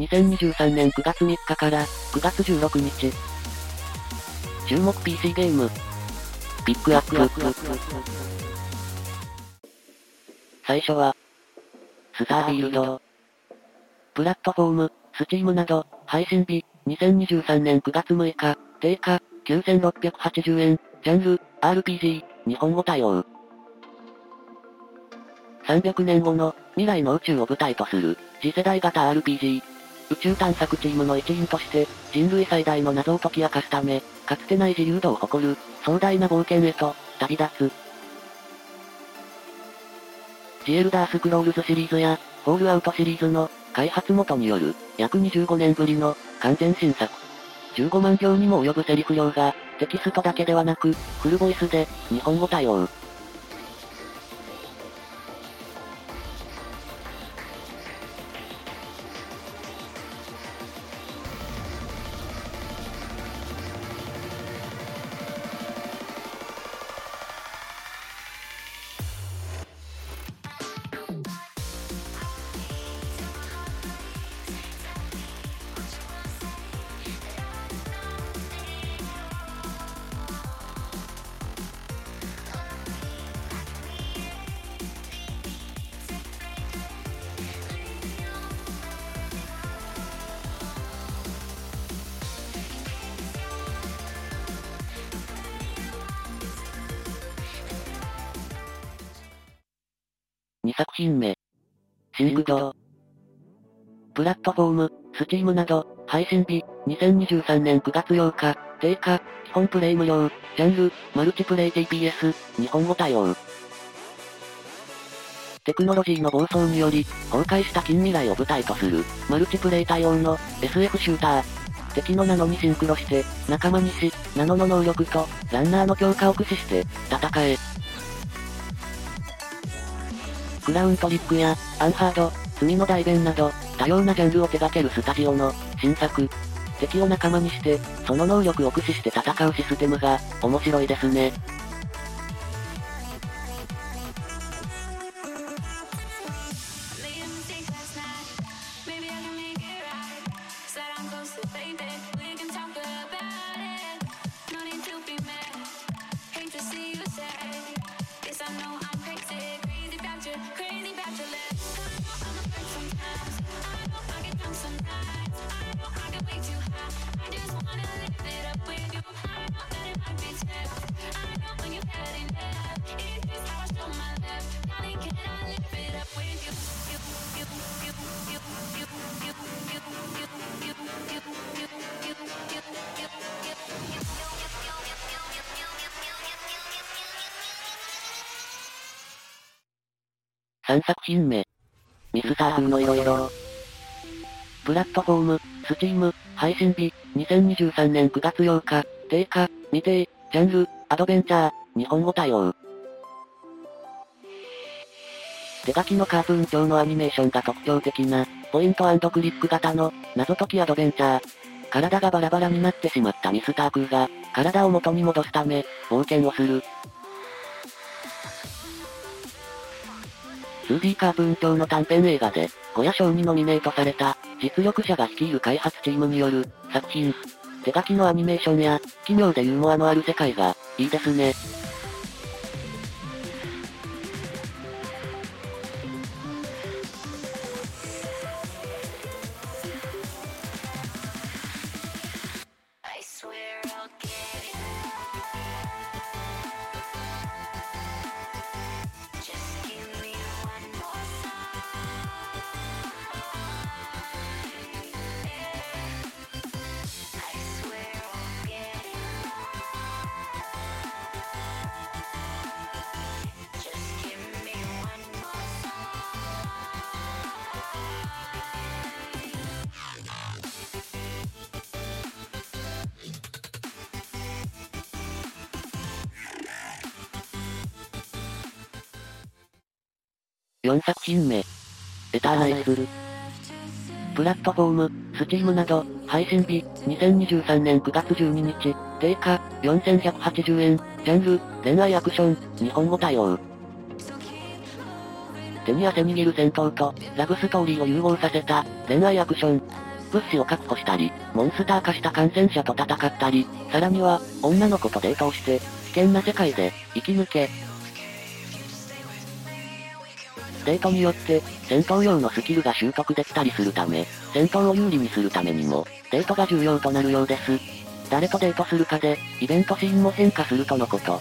2023年9月3日から9月16日。注目 PC ゲーム。ピックアップ。最初は、スターフィールド。プラットフォーム、スチームなど、配信日、2023年9月6日、定価、9680円、ジャンル、RPG、日本語対応。300年後の、未来の宇宙を舞台とする、次世代型 RPG。宇宙探索チームの一員として、人類最大の謎を解き明かすため、かつてない自由度を誇る、壮大な冒険へと、旅立つ。ジエルダースクロールズシリーズや、フォールアウトシリーズの、開発元による、約25年ぶりの、完全新作。15万行にも及ぶセリフ量が、テキストだけではなく、フルボイスで、日本語対応。2作品目。シングド。プラットフォーム、スチームなど、配信日、2023年9月8日、定価、基本プレイ無料、ジャンル、マルチプレイ TPS、日本語対応。テクノロジーの暴走により、崩壊した近未来を舞台とする、マルチプレイ対応の SF シューター。敵のナノにシンクロして、仲間にし、ナノの能力と、ランナーの強化を駆使して、戦え。クラウントリックや、アンハード、罪の代弁など、多様なジャンルを手掛けるスタジオの、新作。敵を仲間にして、その能力を駆使して戦うシステムが、面白いですね。3作品目。ミスター風の色々。プラットフォーム、スチーム、配信日、2023年9月8日、定価、未定、ジャンル、アドベンチャー、日本語対応。手書きのカートゥーン調のアニメーションが特徴的な、ポイントクリック型の、謎解きアドベンチャー。体がバラバラになってしまったミスタークーが、体を元に戻すため、冒険をする。2D カートゥーン調の短編映画で、ゴヤ賞にノミネートされた、実力者が率いる開発チームによる、作品。手書きのアニメーションや、奇妙でユーモアのある世界が、いいですね。4作品目。エターナイスル。プラットフォーム、スチームなど、配信日、2023年9月12日、定価、4180円、ジャンル、恋愛アクション、日本語対応。手に汗握る戦闘と、ラブストーリーを融合させた、恋愛アクション。物資を確保したり、モンスター化した感染者と戦ったり、さらには、女の子とデートをして、危険な世界で、生き抜け。デートによって、戦闘用のスキルが習得できたりするため、戦闘を有利にするためにも、デートが重要となるようです。誰とデートするかで、イベントシーンも変化するとのこと。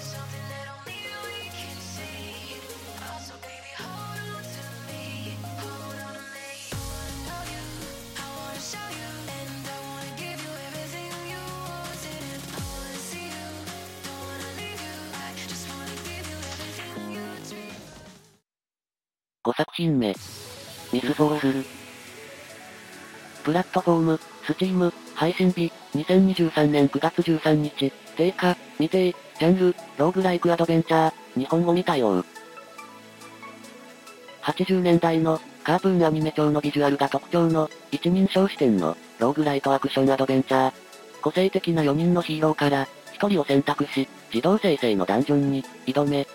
品目。 MythForce。プラットフォーム、スチーム、配信日、2023年9月13日、定価、未定、ジャンル、ローグライクアドベンチャー、日本語未対応。80年代の、カートゥーンアニメ調のビジュアルが特徴の、一人称視点の、ローグライトアクションアドベンチャー。個性的な4人のヒーローから、1人を選択し、自動生成のダンジョンに、挑め、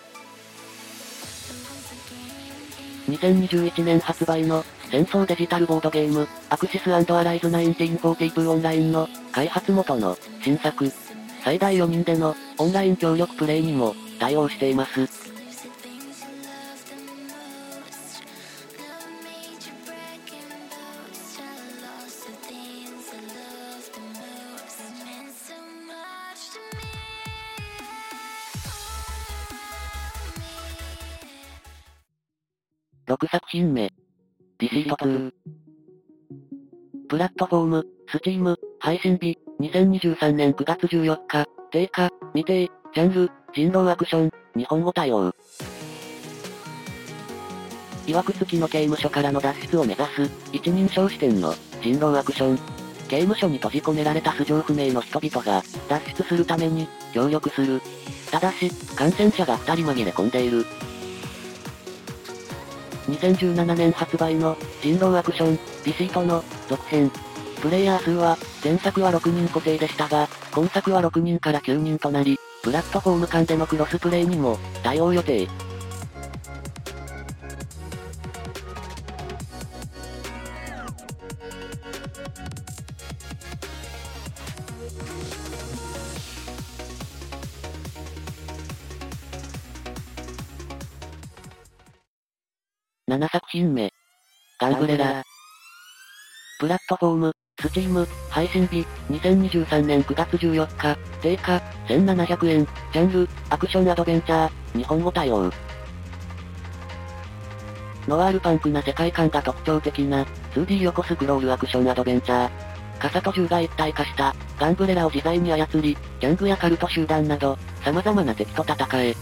2021年発売の、戦争デジタルボードゲーム、アクシスアライズ1942オンラインの、開発元の、新作。最大4人での、オンライン協力プレイにも、対応しています。6作品目。ディシート2。プラットフォーム、スチーム、配信日、2023年9月14日、定価、未定、ジャンル、人狼アクション、日本語対応。曰く付きの刑務所からの脱出を目指す、一人称視点の、人狼アクション。刑務所に閉じ込められた素性不明の人々が、脱出するために、協力する。ただし、感染者が2人紛れ込んでいる。2017年発売の、人狼アクション、ビシートの、続編。プレイヤー数は、前作は6人固定でしたが、今作は6人から9人となり、プラットフォーム間でのクロスプレイにも、対応予定。7作品目。ガンブレラー。プラットフォーム、スチーム、配信日、2023年9月14日、定価、1700円、ジャンル、アクションアドベンチャー、日本語対応。ノワールパンクな世界観が特徴的な、2D 横スクロールアクションアドベンチャー。傘と銃が一体化した、ガンブレラを自在に操り、ギャングやカルト集団など、様々な敵と戦え、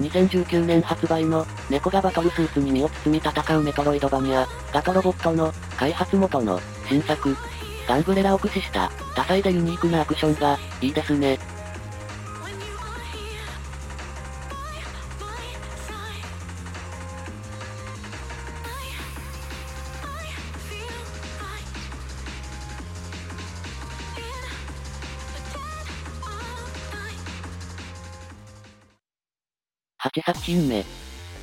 2019年発売の、猫がバトルスーツに身を包み戦うメトロイドバニア、ガトロボットの、開発元の、新作。ガンブレラを駆使した、多彩でユニークなアクションが、いいですね。8作品目。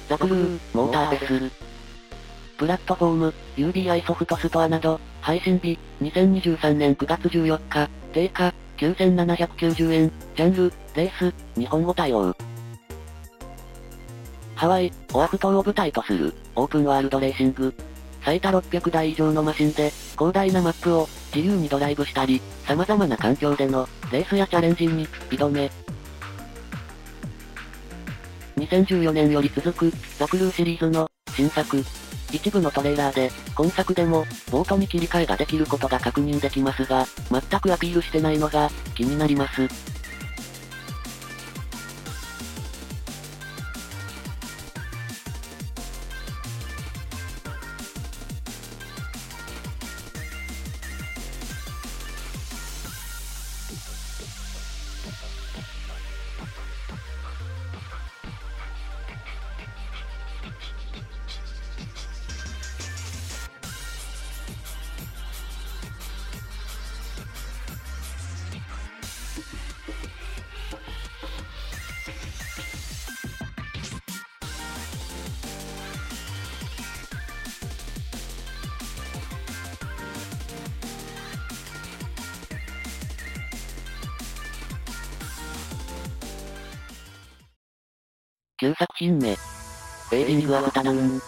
ザクルー、モーターフェス。プラットフォーム、UBI ソフトストアなど、配信日、2023年9月14日、定価、9790円、ジャンル、レース、日本語対応。ハワイ、オアフ島を舞台とする、オープンワールドレーシング。最多600台以上のマシンで、広大なマップを、自由にドライブしたり、様々な環境での、レースやチャレンジに、挑め、2014年より続く、ザクルーシリーズの、新作。一部のトレーラーで、今作でも、ボートに切り替えができることが確認できますが、全くアピールしてないのが、気になります。9作品目。フェイリングアフタヌーン。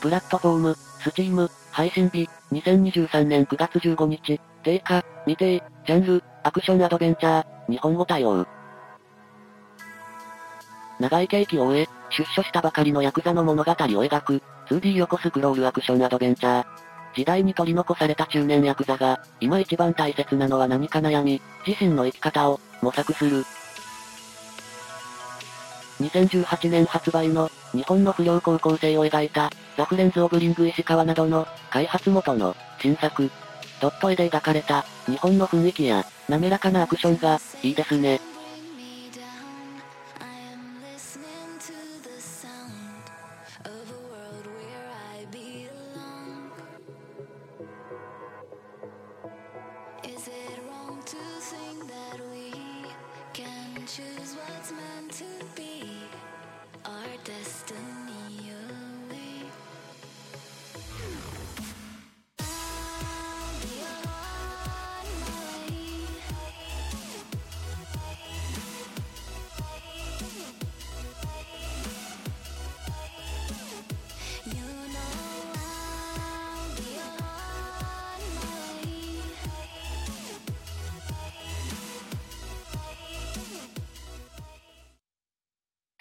プラットフォーム、スチーム、配信日、2023年9月15日、定価、未定、ジャンル、アクションアドベンチャー、日本語対応。長い刑期を終え、出所したばかりのヤクザの物語を描く、2D 横スクロールアクションアドベンチャー。時代に取り残された中年ヤクザが、今一番大切なのは何か悩み、自身の生き方を、模索する。2018年発売の、日本の不良高校生を描いた、ザ・フレンズ・オブ・リング石川などの、開発元の、新作。ドット絵で描かれた、日本の雰囲気や、滑らかなアクションが、いいですね。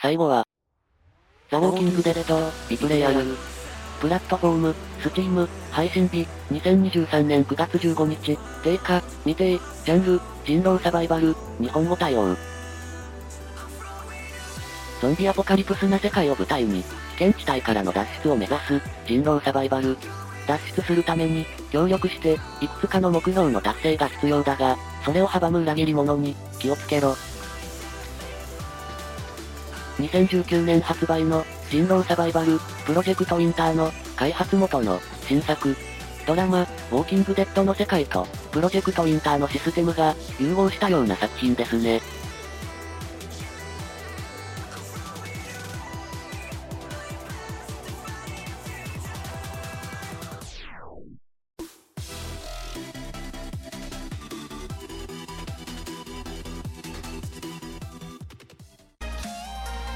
最後は、ザ・ウォーキングデッド、リプレイヤル。プラットフォーム、スチーム、配信日、2023年9月15日、定価、未定、ジャンル、人狼サバイバル、日本語対応。ゾンビアポカリプスな世界を舞台に、危険地帯からの脱出を目指す、人狼サバイバル。脱出するために、協力して、いくつかの目標の達成が必要だが、それを阻む裏切り者に、気をつけろ。2019年発売の、人狼サバイバル、プロジェクトインターの、開発元の、新作。ドラマ、ウォーキングデッドの世界と、プロジェクトインターのシステムが、融合したような作品ですね。